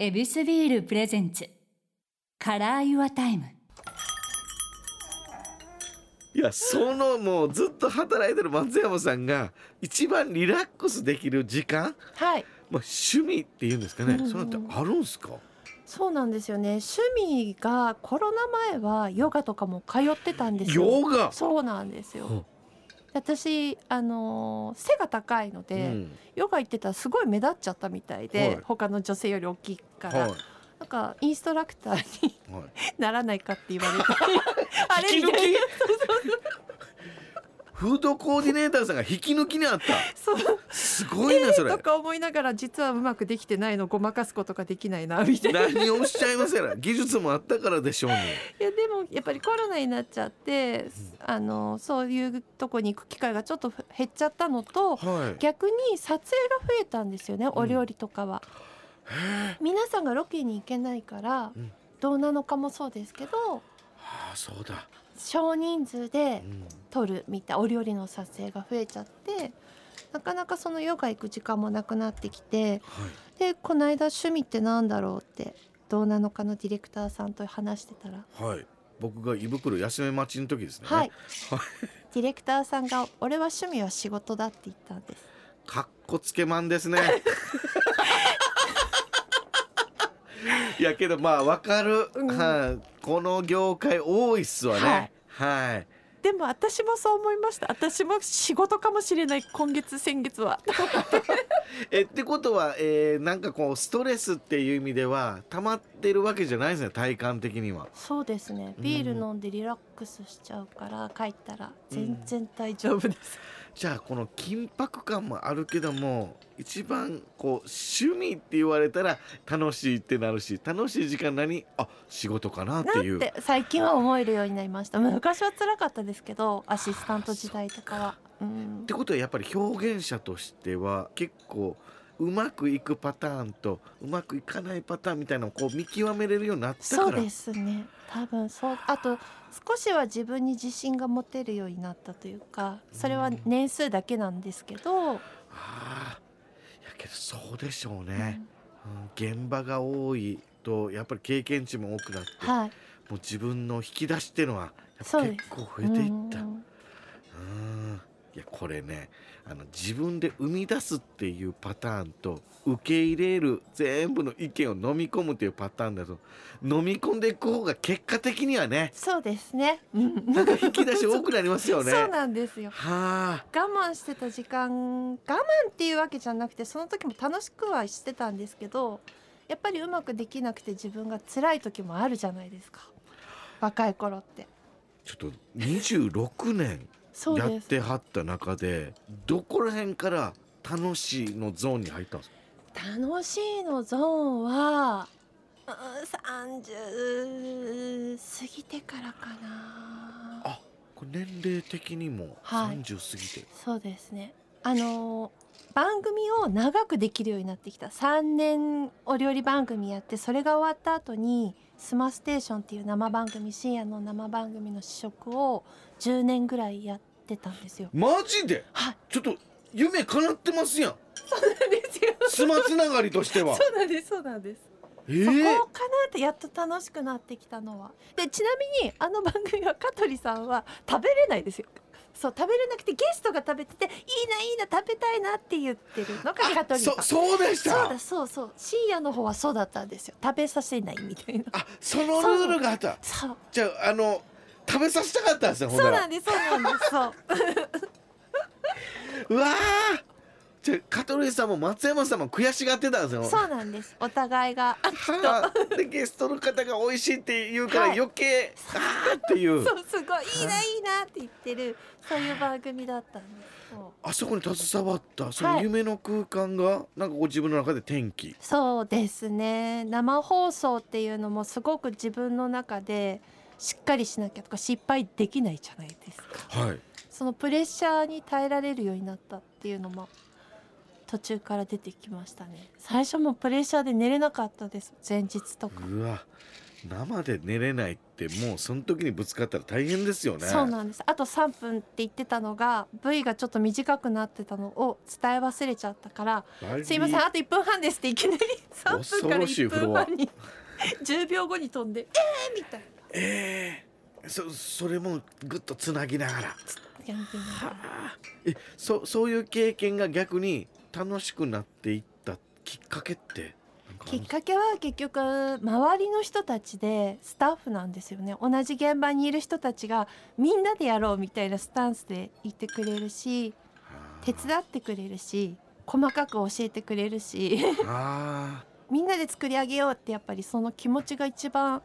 エビスビール presents。Color Your Time。いやそのもうずっと働いてる松山さんが一番リラックスできる時間、はい。まあ、趣味っていうんですかね、うんうん。そってあるんすか？そうなんですよね。趣味がコロナ前はヨガとかも通ってたんですよ。ヨガ？そうなんですよ。ほ私あのー背が高いので、うん。ヨガ行ってたらすごい目立っちゃったみたいで、はい。他の女性より大きいから、はい。なんかインストラクターにはい。ならないかって言われて。あれみたいな。き？フードコーディネーターさんが引き抜きにあった。すごいなそれ。とか思いながら実はうまくできてないのごまかすことができないなみたいな。い何をおっしゃいますやら。技術もあったからでしょうねやでもやっぱりコロナになっちゃって、あのそういうとこに行く機会がちょっと減っちゃったのとはい。逆に撮影が増えたんですよねお料理とかは、皆さんがロケに行けないから、うん。どうなのかもそうですけど。ああそうだ、少人数でうん。撮るみたいお料理の撮影が増えちゃってなかなかそのヨガ行く時間もなくなってきてはい。でこの間趣味ってなんだろうってどうなのかのディレクターさんと話してたら。はい。僕が胃袋休め待ちの時ですね。はい。ディレクターさんが「俺は趣味は仕事だ」って言ったんです。かっこつけまんですね いやけどまあわかる、うん。はいこの業界多いっすわね。はい、でも私もそう思いました。私も仕事かもしれない今月先月は。えってことは、えーなんかこうストレスっていう意味では溜まってるわけじゃないですね体感的には。そうですね。ビール飲んでリラックスしちゃうから帰ったら全然大丈夫です、じゃあこの緊迫感もあるけども一番こう趣味って言われたら楽しいってなるし楽しい時間何？あ仕事かなっていう。最近は思えるようになりました。昔は辛かったですけどアシスタント時代とかは。うん。ってことはやっぱり表現者としては結構うまくいくパターンとうまくいかないパターンみたいなのをこう見極めれるようになったから。そうですね。多分そう。あと少しは自分に自信が持てるようになったというかそれは年数だけなんですけど、ああいやけどそうでしょうね、うん。現場が多いとやっぱり経験値も多くなって、はい。もう自分の引き出しっていうのは結構増えていった。うん。うんいやこれねあの自分で生み出すっていうパターンと受け入れる全部の意見を飲み込むっていうパターンだと飲み込んでいく方が結果的にはねそうですね、うんなんか引き出し多くなりますよね。そうなんですよ。はあ。我慢してた時間我慢っていうわけじゃなくてその時も楽しくはしてたんですけどやっぱりうまくできなくて自分が辛い時もあるじゃないですか。若い頃って。ちょっと26年やってはった中でどこら辺から楽しいのゾーンに入ったんですか？楽しいのゾーンはうーん30過ぎてからかな。あこれ年齢的にもはい。30過ぎて、そうですね。あのー番組を長くできるようになってきた。3年お料理番組やってそれが終わった後に「スマステーション」っていう生番組深夜の生番組の試食を10年ぐらいやってたんですよ。マジで？はいちょっと夢叶ってますやんそうなんですよ。スマつながりとしてはそうなんですそうなんです。えそーこかなってやっと楽しくなってきたのは。でちなみにあの番組は香取さんは食べれないですよ。そう食べれなくてゲストが食べてていいないいな食べたいなって言ってるのが香取さん。そそうでしたそうだそうそう深夜の方はそうだったんですよ食べさせないみたいなあそのルールがあったそうじゃああの食べさせたかったんですねほんなら。そうなんですそうなんですそう。うわー。じゃあ香取さんも松山さんも悔しがってたんですよ。そうなんです。お互いが。はあ。でゲストの方が美味しいって言うからはい。余計、あーっていう。そうすごいいいないいなって言ってるそういう番組だったんですあそこに携わったそのはい。夢の空間がなんかご自分の中で転機。そうですね。生放送っていうのもすごく自分の中でしっかりしなきゃとか失敗できないじゃないですか。はい。そのプレッシャーに耐えられるようになったっていうのも途中から出てきましたね。最初もプレッシャーで寝れなかったです。前日とか。うわ。生で寝れないってもうその時にぶつかったら大変ですよね。そうなんです。あと3分って言ってたのが V がちょっと短くなってたのを伝え忘れちゃったからすいませんあと1分半ですっていきなり3分から恐ろしい1フロア分半に10秒後に飛んでえーみたいなええそそれもぐっとつなぎながら。やめてみながらえそそういう経験が逆に楽しくなっていったきっかけってきっかけは結局周りの人たちでスタッフなんですよね。同じ現場にいる人たちがみんなでやろうみたいなスタンスでいてくれるし手伝ってくれるし細かく教えてくれるし。あ。みんなで作り上げようってやっぱりその気持ちが一番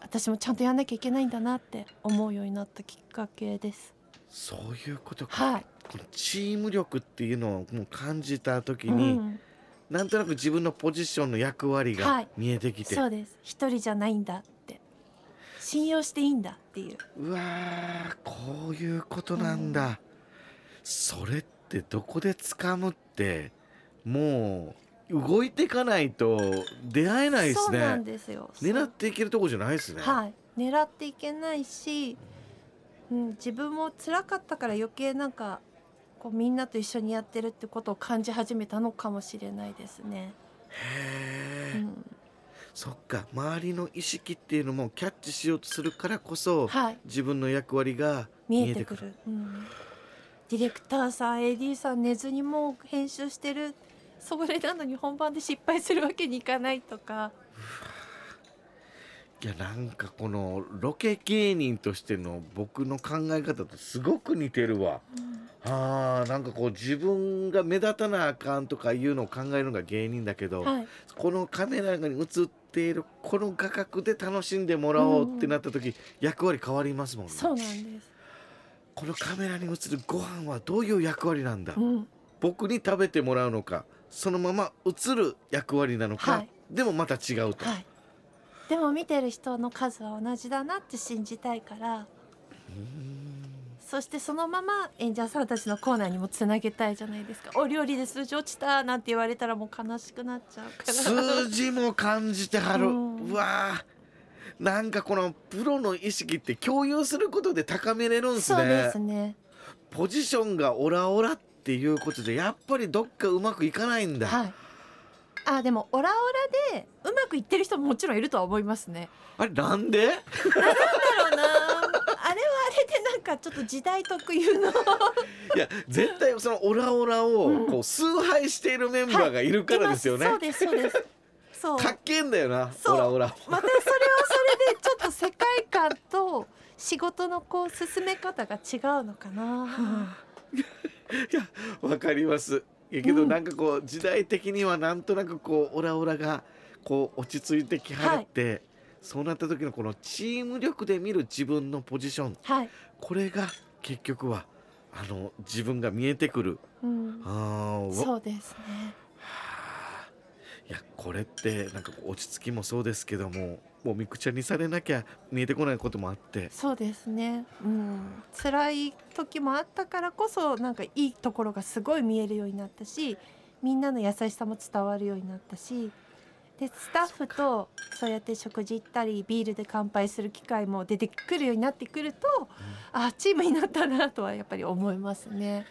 私もちゃんとやんなきゃいけないんだなって思うようになったきっかけです。ーそういうことか、はい、このチーム力っていうのをもう感じた時うに、ん、なんとなく自分のポジションの役割がはい。見えてきて、そうです。一人じゃないんだって。信用していいんだっていう。うわーこういうことなんだ、それってどこで掴むってもう動いていかないと出会えないですそうなんねですよ。狙っていけるとこじゃないですね、はい。狙っていけないし、うん、自分も辛かったから余計なんかこうみんなと一緒にやってるってことを感じ始めたのかもしれないですね。へえ、うん、そっか。周りの意識っていうのもキャッチしようとするからこそ、はい。自分の役割が見えてくる。うん、ディレクターさん AD さん寝ずにもう編集してるそれなのに本番で失敗するわけにいかないとか。いやなんかこのロケ芸人としての僕の考え方とすごく似てるわ。あーなんかこう自分が目立たなあかんとかいうのを考えるのが芸人だけど、はい。このカメラに映っているこの画角で楽しんでもらおうってなった時、役割変わりますもんね。そうなんです、このカメラに映るご飯はどういう役割なんだ、うん、僕に食べてもらうのか？そのまま映る役割なのか、はい。でもまた違うと。はい。でも見てる人の数は同じだなって信じたいからそしてそのまま演者さんたちのコーナーにもつなげたいじゃないですか。お料理で数字落ちたなんて言われたらもう悲しくなっちゃうから。数字も感じてはる、ううんわーなんかこのプロの意識って共有することで高めれるんですそうでねすね。ポジションがオラオラっていうことでやっぱりどっかうまくいかないんだ、はい。あでもオラオラでうまくいってる人ももちろんいるとは思いますね。あれなんで？なんだろうな。あれはあれでなんかちょっと時代特有の。いや絶対そのオラオラをうん。こう崇拝しているメンバーがいるからですよね、い。ますそうですそうです。そう。かっけえんだよなオラオラまたそれはそれでちょっと世界観と仕事のこう進め方が違うのかな。いやわかります。いやけどうん。なんかこう時代的にはなんとなくこうオラオラがこう落ち着いてきはるって、そうなった時のこのチーム力で見る自分のポジション。はい、これが結局はあの自分が見えてくる。うん、あそうですね。はあ。いやこれってなんか落ち着きもそうですけどももうみくちゃにされなきゃ見えてこないこともあって。そうですね。うん、辛い時もあったからこそなんかいいところがすごい見えるようになったし、みんなの優しさも伝わるようになったし。でスタッフとそうやって食事行ったりビールで乾杯する機会も出てくるようになってくると、あチームになったなとはやっぱり思いますね。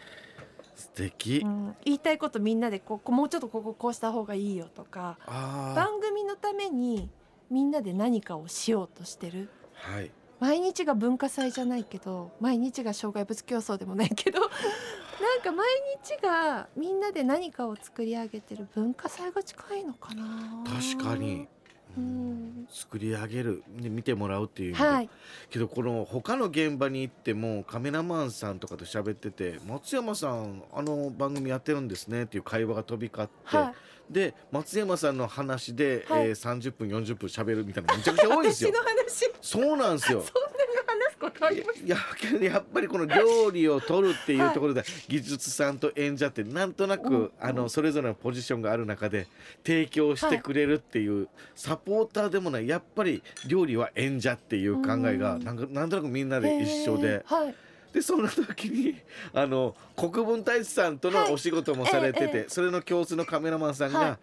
素敵、うん、言いたいことみんなでこうこうもうちょっとこここうした方がいいよとかあ番組のためにみんなで何かをしようとしてる。あはい。毎日が文化祭じゃないけど毎日が障害物競争でもないけど なんか毎日がみんなで何かを作り上げてる文化祭が近いのかな。確かに、作り上げるで見てもらうっていう意味で、はい。けどこの他の現場に行ってもカメラマンさんとかと喋ってて「松山さんあの番組やってるんですね」っていう会話が飛び交って、はい。で松山さんの話で、はい。えー30分40分喋るみたいなのめちゃくちゃ多いんですよ。私の。話。そうなんですよ。ことあります？いやいややっぱりこの料理を取るっていうところで、技術さんと演者ってなんとなく、うん。あのそれぞれのポジションがある中で提供してくれるっていう、サポーターでもないやっぱり料理は演者っていう考えがうん。なんかなんとなくみんなで一緒で。でそんな時にあの国分太一さんとのはい。お仕事もされてて、ええええ。それの教室のカメラマンさんが、はい。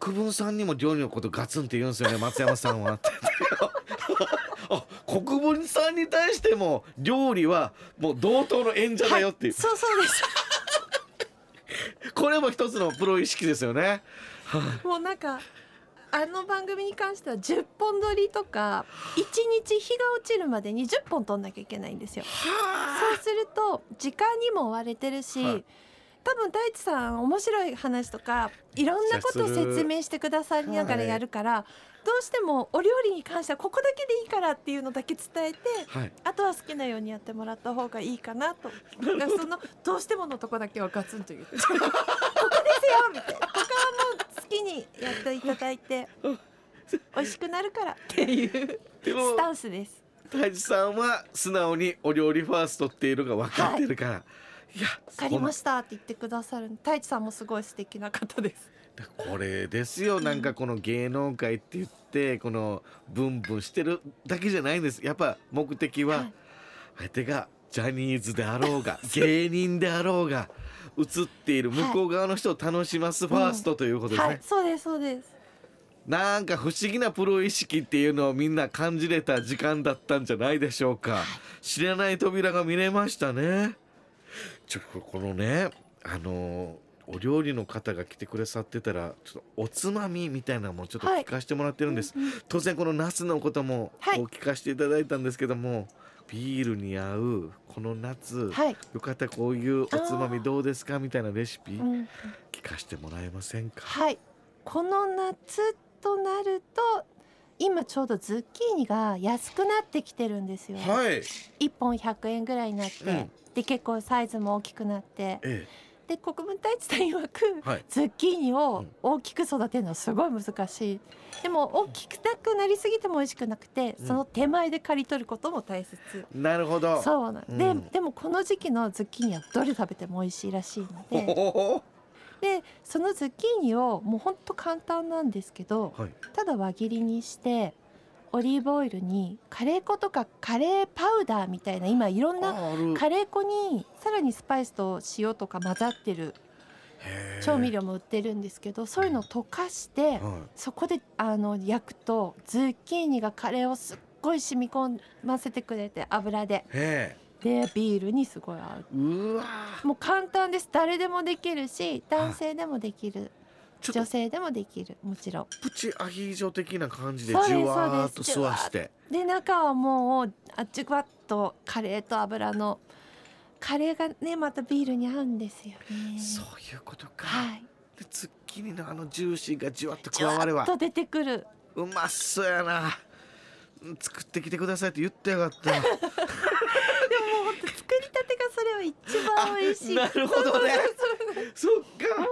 国分さんにも料理のことガツンって言うんですよね松山さんは あ国分さんに対しても料理はもう同等の演者だよっていう、そうそうです。これも一つのプロ意識ですよね。もうなんかあの番組に関しては10本撮りとか1日日が落ちるまでに10本撮んなきゃいけないんですよ。そうすると時間にも追われてるし、はい多分太一さん面白い話とかいろんなことを説明してくださりながらやるから、どうしてもお料理に関してはここだけでいいからっていうのだけ伝えてはい。あとは好きなようにやってもらった方がいいかなと。だからそのどうしてものとこだけはガツンと言って。ここですよみたいな。他はもう好きにやっていただいて 美味しくなるからっていうスタンスです。太一さんは素直にお料理ファーストっていうのが分かってるから、い、やわかりましたって言ってくださる。太一さんもすごい素敵な方です。これですよ。なんかこの芸能界って言ってこのブンブンしてるだけじゃないんです。やっぱ目的ははい。相手がジャニーズであろうが 芸人であろうが映っている向こう側の人を楽しますファーストということですね、はい、そうですそうです。なんか不思議なプロ意識っていうのをみんな感じれた時間だったんじゃないでしょうか。知らない扉が見れましたねちょっとこのねあのお料理の方が来てくださってたらちょっとおつまみみたいなのもちょっとはい。聞かせてもらってるんです、うんうん当然このナスのこともはい。こう聞かせていただいたんですけども、ビールに合うこの夏、はい。よかったらこういうおつまみどうですかみたいなレシピうん、聞かせてもらえませんか、はい。この夏となると今ちょうどズッキーニが安くなってきてるんですよ。はい、一本100円ぐらいになって、うんで結構サイズも大きくなって。えで国分太一さん曰く、はい。ズッキーニをうん。大きく育てるのはすごい難しい。でも大きくなくなりすぎても美味しくなくて、うん。その手前で刈り取ることも大切。えなるほど。そうなん、うん。ででもこの時期のズッキーニはどれ食べても美味しいらしいのほでほほ。でそのズッキーニをもうほんと簡単なんですけどはい。ただ輪切りにしてオリーブオイルにカレー粉とかカレーパウダーみたいな今いろんなカレー粉にさらにスパイスと塩とか混ざってる調味料も売ってるんですけどそういうのを溶かしてはそこであの焼くとズッキーニがカレーをすっごい染み込ませてくれて油で。でビールにすごい合えうもう簡単です。誰でもできるし男性でもできる女性でもできる。もちろん。プチアヒージョ的な感じでじゅわーっと吸わして。で中はもうあじゅわっとカレーと油のカレーがねまたビールに合うんですよね。そういうことか、はい。でズッキーニのあのジューシーがじわっと加われば。っと出てくる。うまそうやな。うん作ってきてくださいって言ってよかったでももう本当作りたてがそれは一番美味しい。なるほどね。そっか。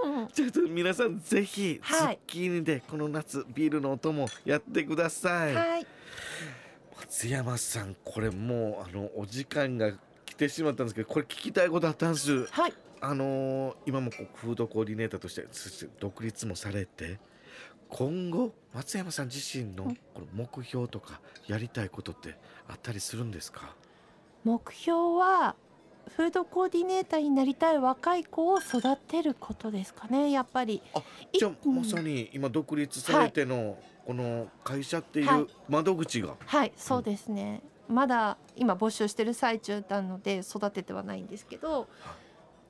うん。ちょっと皆さんぜひズはいッキーニでこの夏ビールのお供やってください、はい。松山さんこれもうあのお時間が来てしまったんですけどこれ聞きたいことあったんです。はい。あのー今もこうフードコーディネーターとして独立もされて今後松山さん自身のうん。この目標とかやりたいことってあったりするんですか、目標はフードコーディネーターになりたい若い子を育てることですかね。やっぱり。あいじゃあうんまさに今独立されてのこの会社っていはいう窓口が、はい、そうですね。まだ今募集してる最中なので育ててはないんですけど。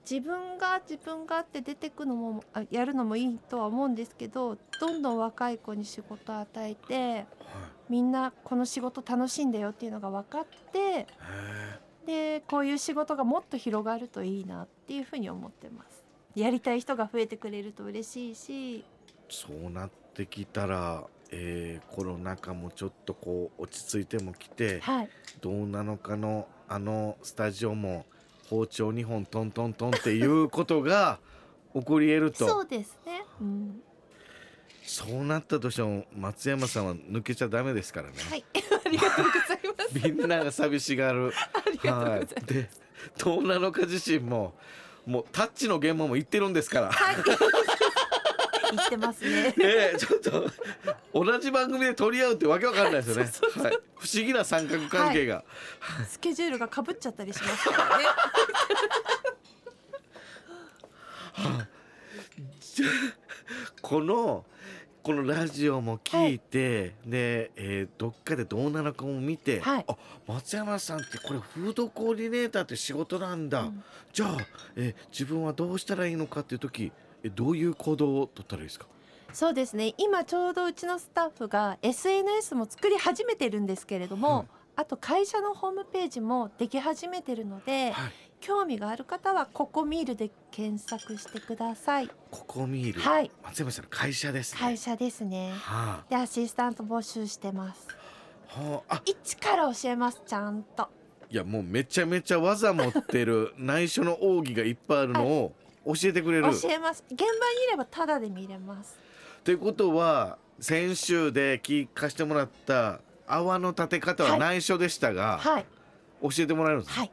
自分が自分がって出てくのもあやるのもいいとは思うんですけどどんどん若い子に仕事を与えてはいみんなこの仕事楽しいんだよっていうのが分かってへでこういう仕事がもっと広がるといいなっていうふうに思ってます。やりたい人が増えてくれると嬉しいし。そうなってきたら、えーコロナ禍もちょっとこう落ち着いてもきてはい。どうなのかのあのスタジオも包丁2本トントントンっていうことが 起こり得ると。そうですね、うん、そうなったとしても松山さんは抜けちゃダメですからね、はいありがとうございます。みんなが寂しがる。ありがとうございます、はい、でどうなのか自身ももうタッチの現場も行ってるんですから。はい。言ってますね。ね えちょっと同じ番組で取り合うってわけわかんないですよね。はい、不思議な三角関係が、スケジュールがかぶっちゃったりしますからね。この、このラジオも聞いて、で、えーどっかでどうなのかも見て、はい。あ松山さんってこれフードコーディネーターって仕事なんだ、うん。じゃあ、えー自分はどうしたらいいのかっていう時えどういう行動を取ったらいいですか？そうですね。今ちょうどうちのスタッフが SNS も作り始めてるんですけれども、うん。あと会社のホームページもでき始めてるので、はい興味がある方はココミールで検索してください。ココミール、はい、松山さんの会社ですね会社ですね。はでアシスタント募集してます。あ、はあ、あ一から教えますちゃんと。いやもうめちゃめちゃ技持ってる 内緒の奥義がいっぱいあるのを教えてくれる、教えます。現場にいればタダで見れます。ということは先週で聞かせてもらった泡の立て方ははい内緒でしたが、はい教えてもらえるんです、はい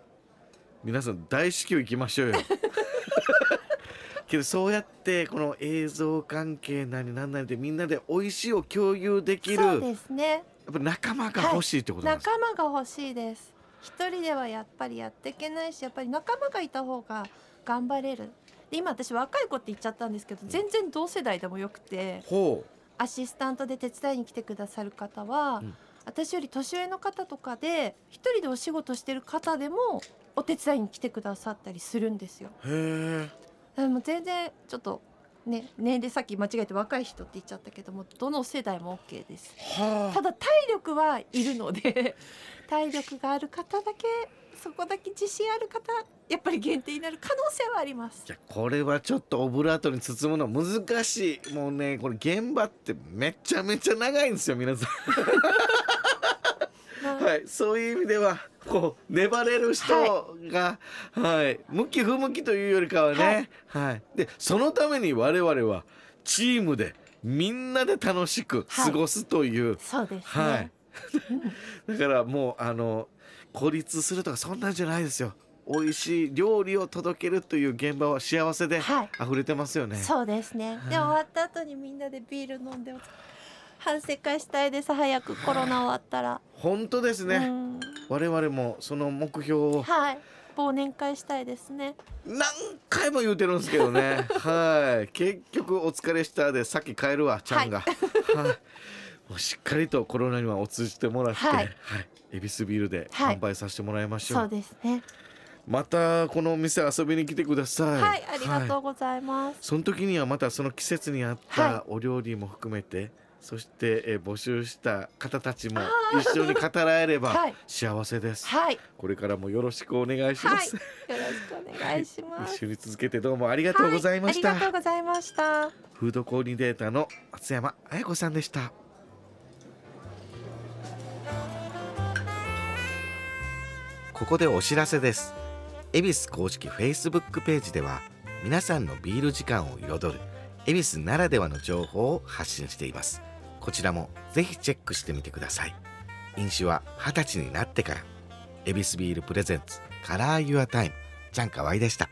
皆さん大至急行きましょうよ けどそうやってこの映像関係なりなんなりでみんなで美味しいを共有できるそうやっですね。ぱ仲間が欲しいってことなんですか、仲間が欲しいです。一人ではやっぱりやっていけないし、やっぱり仲間がいた方が頑張れる。で今私若い子って言っちゃったんですけど、全然同世代でもよくて、ほアシスタントで手伝いに来てくださる方は、うん私より年上の方とかで一人でお仕事してる方でもお手伝いに来てくださったりするんですよ。うへえでも全然ちょっとね年齢さっき間違えて若い人って言っちゃったけどもどの世代も OK です。はただ体力はいるので体力がある方だけそこだけ自信ある方やっぱり限定になる可能性はありますい。やこれはちょっとオブラートに包むの難しいもうねこれ現場ってめちゃめちゃ長いんですよ皆さん まあはい、そういう意味ではこう粘れる人が、はい。向き不向きというよりかはね、はい。でそのために我々はチームでみんなで楽しく過ごすという、そうですね。はい。だからもうあの孤立するとかそんなんじゃないですよ。美味しい料理を届けるという現場は幸せではい。溢れてますよね。そうですね。で終わった後にみんなでビール飲んで反省会したいです。早くコロナ終わったら。本当ですね、うん我々もその目標をはい。忘年会したいですね。何回も言うてるんですけどね。はい。結局お疲れしたでさっき帰るわちゃんが、はい。もうしっかりとコロナにはお通じてもらって、ははい。い恵比寿ビールではい。販売させてもらいましょう、そうですね。またこのお店遊びに来てください。はい、ありがとはうございます。その時にはまたその季節に合っはたお料理も含めて、そして、えー募集した方たちもあ一緒に語らえればはい。幸せです、はい、これからもよろしくお願いしまはい、す、よろしくお願いします。一緒に続けてどうもありがとうございました、はい、ありがとうございました。フードコーディネーターの松山彩子さんでした。ここでお知らせです。恵比寿公式 Facebook ページでは皆さんのビール時間を彩る恵比寿ならではの情報を発信していますこちらもぜひチェックしてみてください。飲酒は二十歳になってから。エビスビール presents Color Your Time。ちゃんかわいでした。